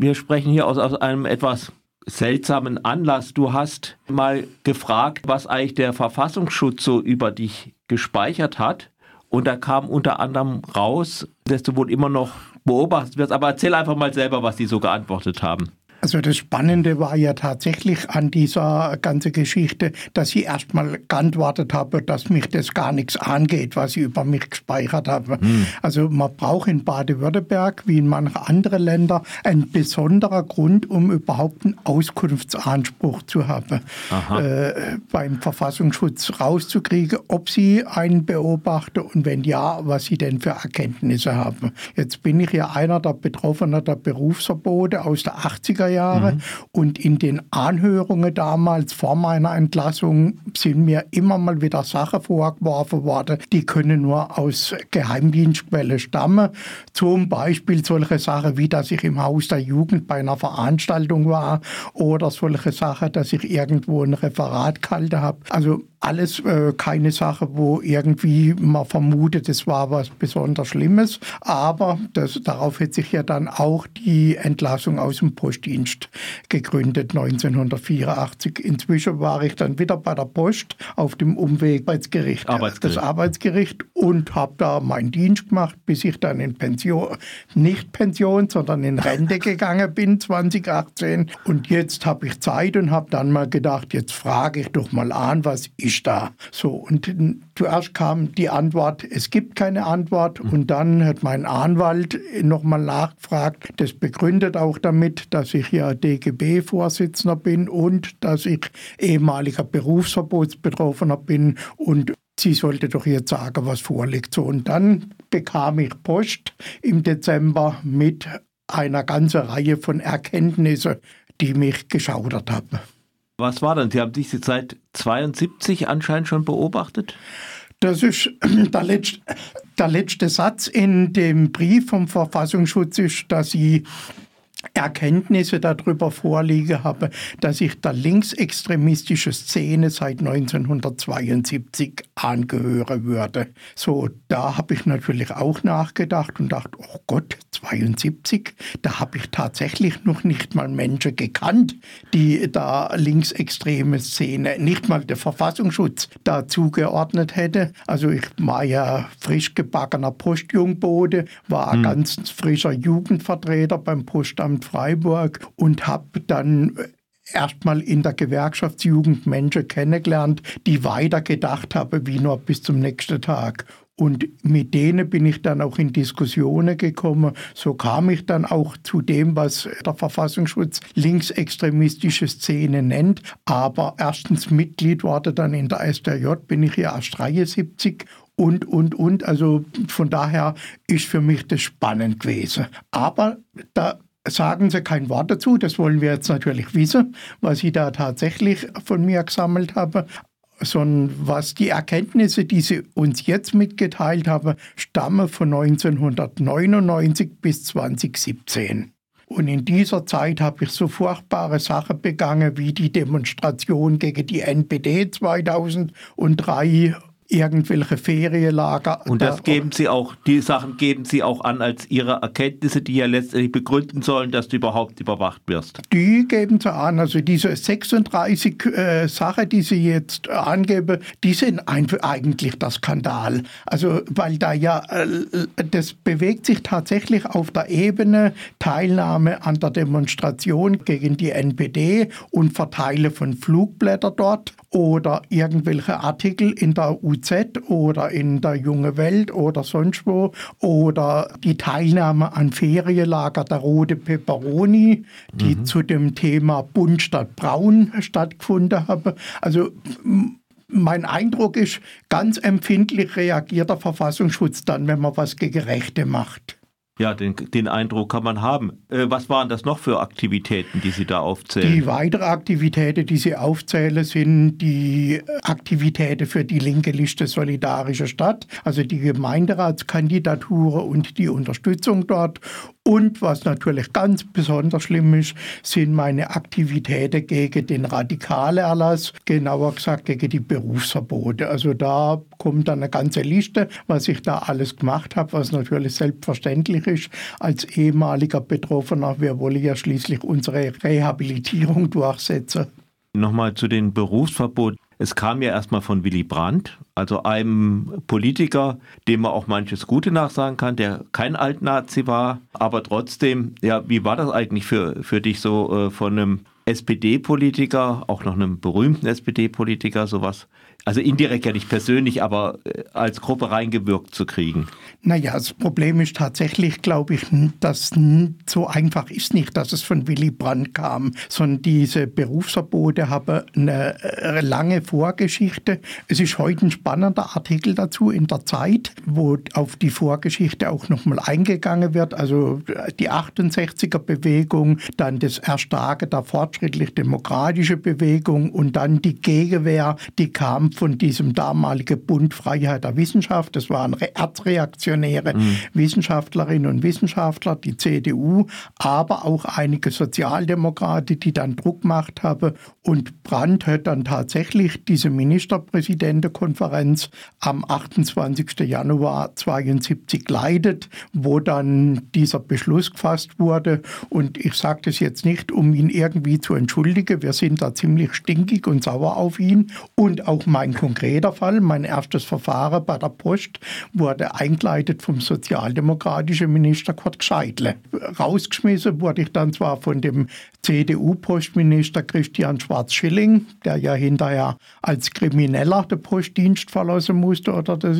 wir sprechen hier aus, aus einem etwas seltsamen Anlass. Du hast mal gefragt, was eigentlich der Verfassungsschutz so über dich gespeichert hat. Und da kam unter anderem raus, dass du wohl immer noch beobachtet wirst. Aber erzähl einfach mal selber, was die so geantwortet haben. Also das Spannende war ja tatsächlich an dieser ganzen Geschichte, dass ich erstmal geantwortet habe, dass mich das gar nichts angeht, was ich über mich gespeichert habe. Hm. Also man braucht in Baden-Württemberg, wie in manchen anderen Ländern, einen besonderen Grund, um überhaupt einen Auskunftsanspruch zu haben. Äh, beim Verfassungsschutz rauszukriegen, ob sie einen beobachten und wenn ja, was sie denn für Erkenntnisse haben. Jetzt bin ich ja einer der Betroffenen der Berufsverbote aus der 80er Jahre. Mhm. Und in den Anhörungen damals vor meiner Entlassung sind mir immer mal wieder Sachen vorgeworfen worden, die können nur aus Geheimdienstquelle stammen. Zum Beispiel solche Sachen wie, dass ich im Haus der Jugend bei einer Veranstaltung war oder solche Sachen, dass ich irgendwo ein Referat gehalten habe. Also alles äh, keine Sache, wo irgendwie man vermutet, es war was besonders Schlimmes. Aber das, darauf hat sich ja dann auch die Entlassung aus dem Postdienst gegründet 1984. Inzwischen war ich dann wieder bei der Post auf dem Umweg Arbeitsgericht, Arbeitsgericht. das Arbeitsgericht und habe da meinen Dienst gemacht, bis ich dann in Pension, nicht Pension, sondern in Rente gegangen bin 2018. Und jetzt habe ich Zeit und habe dann mal gedacht, jetzt frage ich doch mal an, was ist ist da. So, und zuerst kam die Antwort, es gibt keine Antwort. Mhm. Und dann hat mein Anwalt nochmal nachgefragt. Das begründet auch damit, dass ich ja DGB-Vorsitzender bin und dass ich ehemaliger Berufsverbotsbetroffener bin und sie sollte doch jetzt sagen, was vorliegt. So, und dann bekam ich Post im Dezember mit einer ganzen Reihe von Erkenntnissen, die mich geschaudert haben. Was war denn? Sie haben diese seit 72 anscheinend schon beobachtet? Das ist der letzte, der letzte Satz in dem Brief vom Verfassungsschutz ist, dass sie Erkenntnisse darüber vorliege habe, dass ich der linksextremistischen Szene seit 1972 angehören würde. So, da habe ich natürlich auch nachgedacht und dachte, oh Gott, 72, da habe ich tatsächlich noch nicht mal Menschen gekannt, die da linksextreme Szene, nicht mal der Verfassungsschutz dazu geordnet hätte. Also ich war ja frisch gebackener Postjungbote, war hm. ganz frischer Jugendvertreter beim Postamt Freiburg und habe dann erstmal in der Gewerkschaftsjugend Menschen kennengelernt, die weiter gedacht haben wie nur bis zum nächsten Tag. Und mit denen bin ich dann auch in Diskussionen gekommen. So kam ich dann auch zu dem, was der Verfassungsschutz linksextremistische Szene nennt. Aber erstens Mitglied wurde dann in der SDJ, bin ich ja erst 73 und, und, und. Also von daher ist für mich das spannend gewesen. Aber da sagen Sie kein Wort dazu. Das wollen wir jetzt natürlich wissen, was Sie da tatsächlich von mir gesammelt haben sondern was die Erkenntnisse, die Sie uns jetzt mitgeteilt haben, stammen von 1999 bis 2017. Und in dieser Zeit habe ich so furchtbare Sachen begangen wie die Demonstration gegen die NPD 2003 irgendwelche Ferienlager. Und das geben Sie auch, die Sachen geben Sie auch an als Ihre Erkenntnisse, die ja letztendlich begründen sollen, dass du überhaupt überwacht wirst. Die geben Sie an. Also diese 36 äh, Sachen, die Sie jetzt angeben, die sind eigentlich der Skandal. Also weil da ja, äh, das bewegt sich tatsächlich auf der Ebene Teilnahme an der Demonstration gegen die NPD und Verteile von Flugblättern dort oder irgendwelche Artikel in der UZ oder in der Junge Welt oder sonst wo oder die Teilnahme an Ferienlager der Rote Peperoni, die mhm. zu dem Thema Bunt statt Braun stattgefunden haben. Also mein Eindruck ist, ganz empfindlich reagiert der Verfassungsschutz dann, wenn man was gegen Rechte macht. Ja, den, den Eindruck kann man haben. Äh, was waren das noch für Aktivitäten, die Sie da aufzählen? Die weitere Aktivitäten, die Sie aufzählen, sind die Aktivitäten für die linke Liste Solidarische Stadt, also die Gemeinderatskandidatur und die Unterstützung dort Und was natürlich ganz besonders schlimm ist, sind meine Aktivitäten gegen den Radikalerlass, genauer gesagt gegen die Berufsverbote. Also da kommt dann eine ganze Liste, was ich da alles gemacht habe, was natürlich selbstverständlich ist als ehemaliger Betroffener. Wir wollen ja schließlich unsere Rehabilitierung durchsetzen. Nochmal zu den Berufsverboten. Es kam ja erstmal von Willy Brandt, also einem Politiker, dem man auch manches Gute nachsagen kann, der kein Altnazi war, aber trotzdem, ja, wie war das eigentlich für, für dich so äh, von einem SPD-Politiker, auch noch einem berühmten SPD-Politiker, sowas also indirekt ja nicht persönlich, aber äh, als Gruppe reingewirkt zu kriegen? Naja, das Problem ist tatsächlich, glaube ich, dass so einfach ist nicht, dass es von Willy Brandt kam, sondern diese Berufsverbote haben eine äh, lange Vorgeschichte. Es ist heute ein spannender Artikel dazu in der Zeit, wo auf die Vorgeschichte auch nochmal eingegangen wird. Also die 68er Bewegung, dann das Erstarken der fortschrittlich-demokratischen Bewegung und dann die Gegenwehr, die kam von diesem damaligen Bund Freiheit der Wissenschaft. Das waren erzreaktionäre mhm. Wissenschaftlerinnen und Wissenschaftler, die CDU, aber auch einige Sozialdemokraten, die dann Druck gemacht haben. Und Brandt hat dann tatsächlich diese Ministerpräsidentenkonferenz am 28. Januar 1972 leitet, wo dann dieser Beschluss gefasst wurde. Und ich sage das jetzt nicht, um ihn irgendwie zu entschuldigen. Wir sind da ziemlich stinkig und sauer auf ihn. Und auch mein ein konkreter Fall. Mein erstes Verfahren bei der Post wurde eingeleitet vom sozialdemokratischen Minister Kurt Gscheidle. Rausgeschmissen wurde ich dann zwar von dem CDU-Postminister Christian Schwarz-Schilling, der ja hinterher als Krimineller den Postdienst verlassen musste oder das,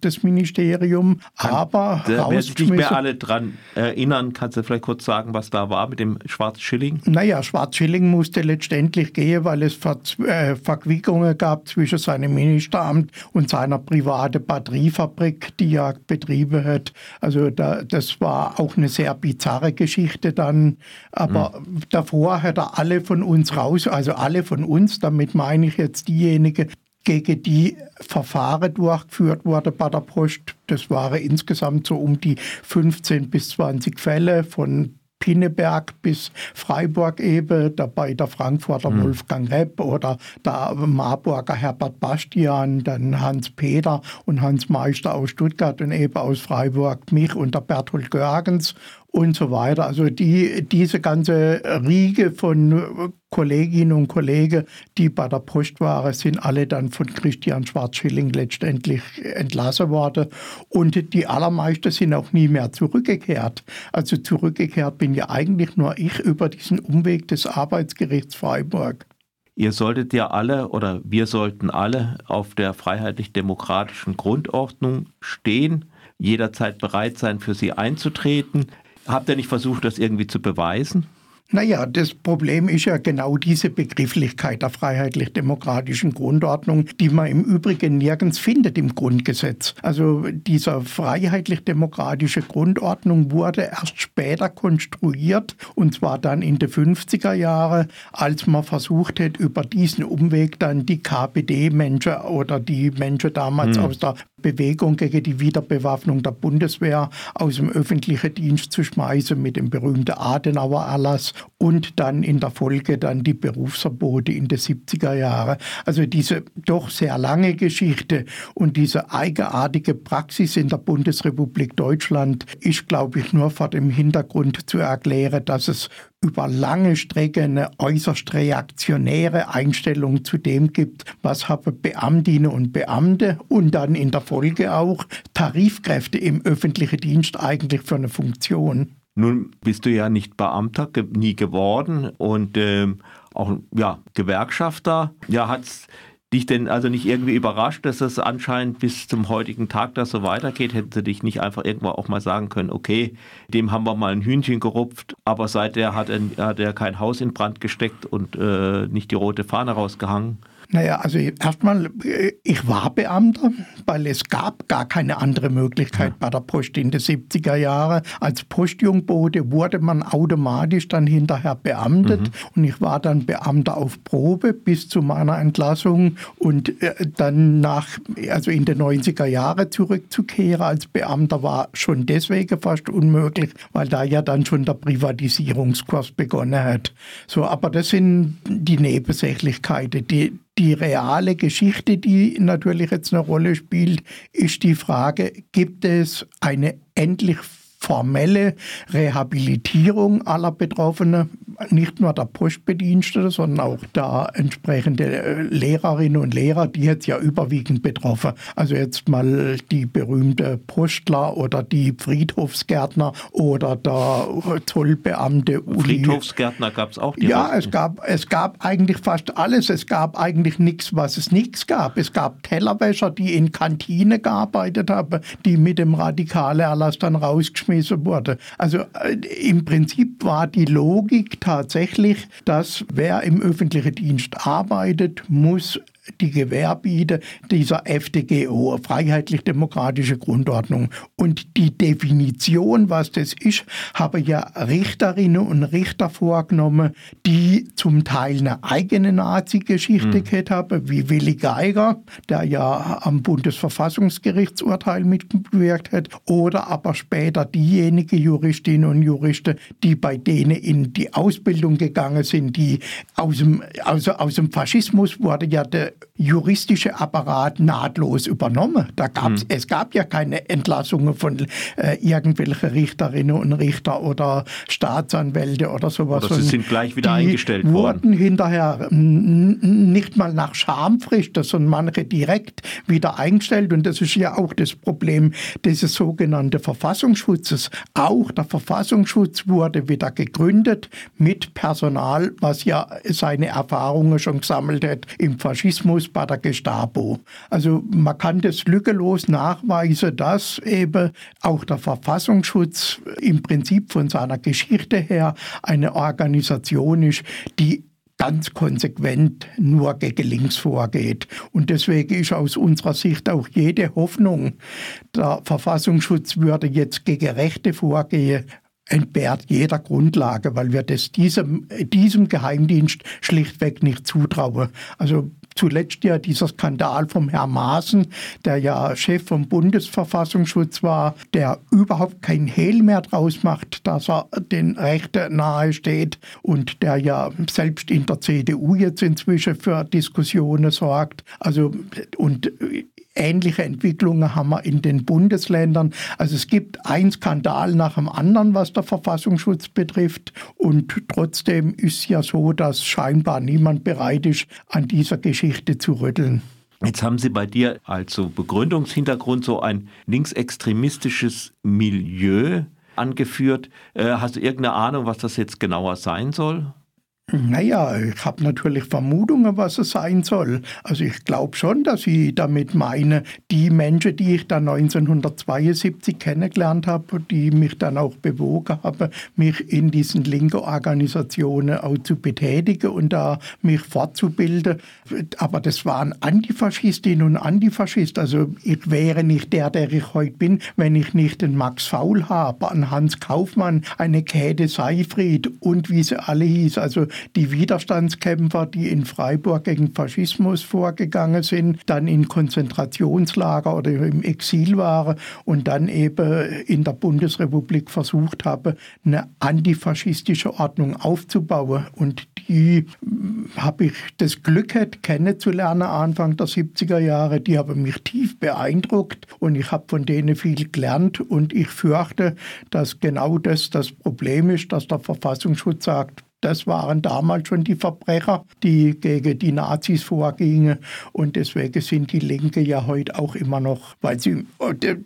das Ministerium, aber da sich nicht mehr alle dran erinnern. Kannst du vielleicht kurz sagen, was da war mit dem Schwarz-Schilling? Naja, Schwarz-Schilling musste letztendlich gehen, weil es Ver äh, Verquickungen gab zwischen seinem Ministeramt und seiner privaten Batteriefabrik, die er betrieben hat. Also da, das war auch eine sehr bizarre Geschichte dann, aber mhm davor hat er alle von uns raus, also alle von uns, damit meine ich jetzt diejenigen, gegen die Verfahren durchgeführt wurde bei der Post. Das waren insgesamt so um die 15 bis 20 Fälle von Pinneberg bis Freiburg eben, dabei der Frankfurter mhm. Wolfgang Repp oder der Marburger Herbert Bastian, dann Hans Peter und Hans Meister aus Stuttgart und eben aus Freiburg mich und der Berthold Görgens und so weiter. Also die, diese ganze Riege von Kolleginnen und Kollegen, die bei der Post waren, sind alle dann von Christian Schwarzschilling letztendlich entlassen worden. Und die allermeisten sind auch nie mehr zurückgekehrt. Also zurückgekehrt bin ja eigentlich nur ich über diesen Umweg des Arbeitsgerichts Freiburg. Ihr solltet ja alle oder wir sollten alle auf der freiheitlich-demokratischen Grundordnung stehen, jederzeit bereit sein, für sie einzutreten. Habt ihr nicht versucht, das irgendwie zu beweisen? Naja, das Problem ist ja genau diese Begrifflichkeit der freiheitlich-demokratischen Grundordnung, die man im Übrigen nirgends findet im Grundgesetz. Also diese freiheitlich-demokratische Grundordnung wurde erst später konstruiert, und zwar dann in den 50er Jahren, als man versucht hat, über diesen Umweg dann die KPD-Menschen oder die Menschen damals hm. aus der Bewegung gegen die Wiederbewaffnung der Bundeswehr aus dem öffentlichen Dienst zu schmeißen mit dem berühmten Adenauer-Erlass und dann in der Folge dann die Berufsverbote in den 70er Jahren. Also diese doch sehr lange Geschichte und diese eigenartige Praxis in der Bundesrepublik Deutschland ist, glaube ich, nur vor dem Hintergrund zu erklären, dass es über lange Strecke eine äußerst reaktionäre Einstellung zu dem gibt, was haben Beamtinnen und Beamte und dann in der Folge auch Tarifkräfte im öffentlichen Dienst eigentlich für eine Funktion. Nun bist du ja nicht Beamter, nie geworden und ähm, auch ja, Gewerkschafter. Ja, hat es dich denn also nicht irgendwie überrascht, dass es anscheinend bis zum heutigen Tag das so weitergeht? Hätten sie dich nicht einfach irgendwann auch mal sagen können, okay, dem haben wir mal ein Hühnchen gerupft, aber seither hat er, hat er kein Haus in Brand gesteckt und äh, nicht die rote Fahne rausgehangen? Naja, also erstmal, äh, ich war Beamter, weil es gab gar keine andere Möglichkeit ja. bei der Post in den 70er Jahren. Als Postjungbote wurde man automatisch dann hinterher beamtet mhm. und ich war dann Beamter auf Probe bis zu meiner Entlassung und äh, dann nach, also in den 90er Jahren zurückzukehren als Beamter war schon deswegen fast unmöglich, weil da ja dann schon der Privatisierungskurs begonnen hat. So, aber das sind die Nebensächlichkeiten, die die reale Geschichte, die natürlich jetzt eine Rolle spielt, ist die Frage, gibt es eine endlich formelle Rehabilitierung aller Betroffenen, nicht nur der Postbedienstete, sondern auch der entsprechende äh, Lehrerinnen und Lehrer, die jetzt ja überwiegend betroffen. Also jetzt mal die berühmte Postler oder die Friedhofsgärtner oder der Zollbeamte. Friedhofsgärtner gab es auch. Ja, es gab, es gab eigentlich fast alles. Es gab eigentlich nichts, was es nichts gab. Es gab Tellerwäscher, die in Kantine gearbeitet haben, die mit dem radikalen Erlass dann rausgeschmissen weggeschmissen wurde. Also äh, im Prinzip war die Logik tatsächlich, dass wer im öffentlichen Dienst arbeitet, muss die Gewerbide dieser FDGO, Freiheitlich-Demokratische Grundordnung. Und die Definition, was das ist, haben ja Richterinnen und Richter vorgenommen, die zum Teil eine eigene Nazi-Geschichte mhm. gehabt haben, wie Willi Geiger, der ja am Bundesverfassungsgerichtsurteil mitgewirkt hat, oder aber später diejenigen Juristinnen und Juristen, die bei denen in die Ausbildung gegangen sind, die aus dem, also aus dem Faschismus wurde ja der juristische Apparat nahtlos übernommen. Da gab's, hm. Es gab ja keine Entlassungen von äh, irgendwelchen Richterinnen und Richter oder Staatsanwälte oder sowas. Oder sie sind gleich wieder eingestellt worden. wurden hinterher nicht mal nach Schamfrist, sondern manche direkt wieder eingestellt. Und das ist ja auch das Problem dieses sogenannten Verfassungsschutzes. Auch der Verfassungsschutz wurde wieder gegründet mit Personal, was ja seine Erfahrungen schon gesammelt hat im Faschismus Rassismus bei der Gestapo. Also man kann das lückelos nachweisen, dass eben auch der Verfassungsschutz im Prinzip von seiner Geschichte her eine Organisation ist, die ganz konsequent nur gegen links vorgeht. Und deswegen ist aus unserer Sicht auch jede Hoffnung, der Verfassungsschutz würde jetzt gegen Rechte vorgehen, entbehrt jeder Grundlage, weil wir das diesem, diesem Geheimdienst schlichtweg nicht zutrauen. Also zuletzt ja dieser Skandal vom Herrn Maaßen, der ja Chef vom Bundesverfassungsschutz war, der überhaupt kein Hehl mehr draus macht, dass er den Rechten nahe steht und der ja selbst in der CDU jetzt inzwischen für Diskussionen sorgt. Also und Ähnliche Entwicklungen haben wir in den Bundesländern. Also es gibt ein Skandal nach dem anderen, was der Verfassungsschutz betrifft. Und trotzdem ist ja so, dass scheinbar niemand bereit ist, an dieser Geschichte zu rütteln. Jetzt haben Sie bei dir als Begründungshintergrund so ein linksextremistisches Milieu angeführt. Äh, hast du irgendeine Ahnung, was das jetzt genauer sein soll? Naja, ich habe natürlich Vermutungen, was es sein soll. Also ich glaube schon, dass ich damit meine, die Menschen, die ich dann 1972 kennengelernt habe, die mich dann auch bewogen haben, mich in diesen linken Organisationen auch zu betätigen und da mich fortzubilden. Aber das waren Antifaschistinnen und Antifaschisten. Also ich wäre nicht der, der ich heute bin, wenn ich nicht den Max Faul habe, einen Hans Kaufmann, eine Käthe Seifried und wie sie alle hieß. Also die Widerstandskämpfer, die in Freiburg gegen Faschismus vorgegangen sind, dann in Konzentrationslager oder im Exil waren und dann eben in der Bundesrepublik versucht haben, eine antifaschistische Ordnung aufzubauen. Und die hm, habe ich das Glück gehabt, kennenzulernen Anfang der 70er Jahre. Die haben mich tief beeindruckt und ich habe von denen viel gelernt und ich fürchte, dass genau das das Problem ist, dass der Verfassungsschutz sagt, das waren damals schon die Verbrecher, die gegen die Nazis vorgingen. Und deswegen sind die Linke ja heute auch immer noch, weil sie,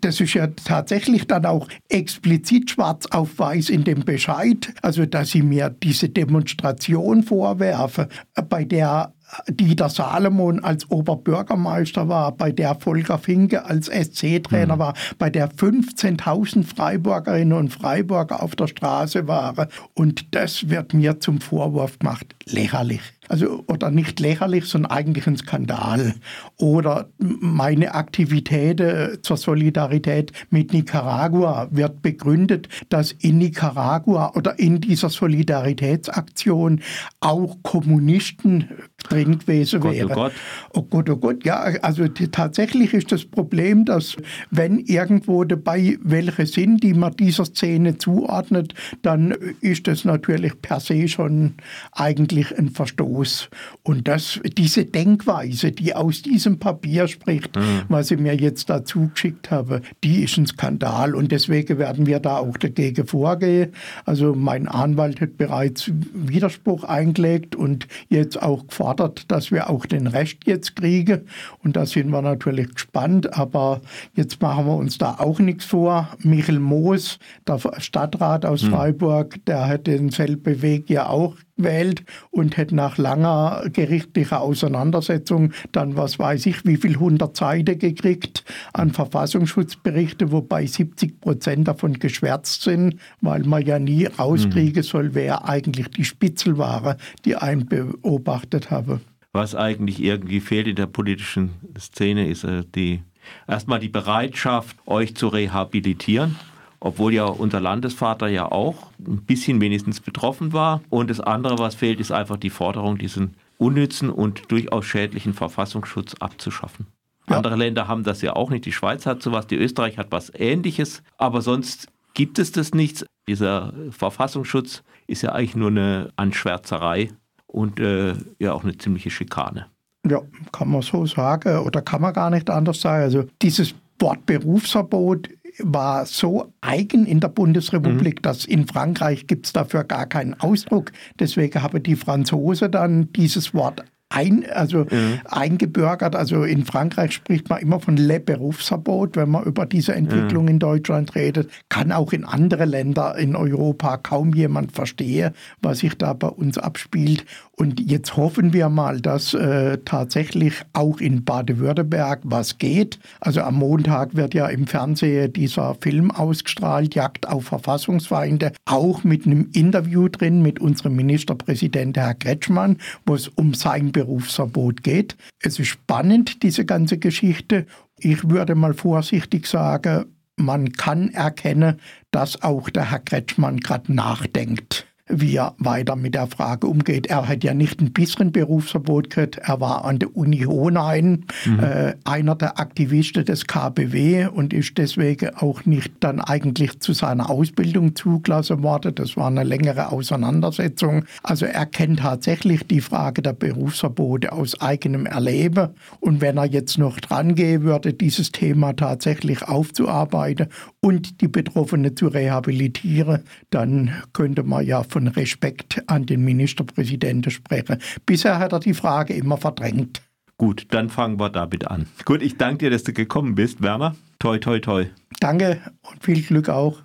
das ist ja tatsächlich dann auch explizit schwarz auf weiß in dem Bescheid, also dass sie mir diese Demonstration vorwerfen, bei der Dieter Salomon als Oberbürgermeister war, bei der Volker Finke als SC-Trainer mhm. war, bei der 15.000 Freiburgerinnen und Freiburger auf der Straße waren. Und das wird mir zum Vorwurf gemacht. Lächerlich. Also, oder nicht lächerlich, sondern eigentlich ein Skandal. Oder meine Aktivität zur Solidarität mit Nicaragua wird begründet, dass in Nicaragua oder in dieser Solidaritätsaktion auch Kommunisten drin gewesen wären. Oh Gott, oh Gott. Oh Gott, ja, also tatsächlich ist das Problem, dass wenn irgendwo dabei welche sind, die man dieser Szene zuordnet, dann ist das natürlich per se schon eigentlich ein Verstoß. Und das, diese Denkweise, die aus diesem Papier spricht, mhm. was ich mir jetzt dazu geschickt habe, die ist ein Skandal und deswegen werden wir da auch dagegen vorgehen. Also mein Anwalt hat bereits Widerspruch eingelegt und jetzt auch gefordert, dass wir auch den Rest jetzt kriegen. Und da sind wir natürlich gespannt, aber jetzt machen wir uns da auch nichts vor. Michel Moos, der Stadtrat aus mhm. Freiburg, der hat denselben Weg ja auch wählt und hätte nach langer gerichtlicher Auseinandersetzung dann, was weiß ich, wie viel hundert Seiten gekriegt an Verfassungsschutzberichte, wobei 70 Prozent davon geschwärzt sind, weil man ja nie rauskriegen soll, wer eigentlich die Spitzelware, die einen beobachtet habe. Was eigentlich irgendwie fehlt in der politischen Szene, ist äh, die erstmal die Bereitschaft, euch zu rehabilitieren obwohl ja unser Landesvater ja auch ein bisschen wenigstens betroffen war. Und das andere, was fehlt, ist einfach die Forderung, diesen unnützen und durchaus schädlichen Verfassungsschutz abzuschaffen. Ja. Andere Länder haben das ja auch nicht. Die Schweiz hat sowas, die Österreich hat was Ähnliches, aber sonst gibt es das nichts. Dieser Verfassungsschutz ist ja eigentlich nur eine Anschwärzerei und äh, ja auch eine ziemliche Schikane. Ja, kann man so sagen oder kann man gar nicht anders sagen. Also dieses Wort Berufsverbot war so eigen in der Bundesrepublik, mhm. dass in Frankreich gibt es dafür gar keinen Ausdruck. Deswegen haben die Franzosen dann dieses Wort ein, also mhm. eingebürgert. Also in Frankreich spricht man immer von Le Berufsverbot, wenn man über diese Entwicklung mhm. in Deutschland redet. Kann auch in andere Länder in Europa kaum jemand verstehen, was sich da bei uns abspielt. Und jetzt hoffen wir mal, dass äh, tatsächlich auch in Baden-Württemberg was geht. Also am Montag wird ja im Fernsehen dieser Film ausgestrahlt, Jagd auf Verfassungsfeinde, auch mit einem Interview drin mit unserem Ministerpräsident Herr Kretschmann, wo es um sein Berufsverbot geht. Es ist spannend, diese ganze Geschichte. Ich würde mal vorsichtig sagen, man kann erkennen, dass auch der Herr Kretschmann gerade nachdenkt wie er weiter mit der Frage umgeht. Er hat ja nicht ein bisschen Berufsverbot gekriegt, er war an der Uni Hohenheim mhm. äh, einer der Aktivisten des KBW und ist deswegen auch nicht dann eigentlich zu seiner Ausbildung zugelassen worden. Das war eine längere Auseinandersetzung. Also er kennt tatsächlich die Frage der Berufsverbote aus eigenem Erleben und wenn er jetzt noch dran gehen würde, dieses Thema tatsächlich aufzuarbeiten und die Betroffenen zu rehabilitieren, dann könnte man ja von von Respekt an den Ministerpräsidenten spreche. Bisher hat er die Frage immer verdrängt. Gut, dann fangen wir damit an. Gut, ich danke dir, dass du gekommen bist, Werner. Toi, toi, toi. Danke und viel Glück auch.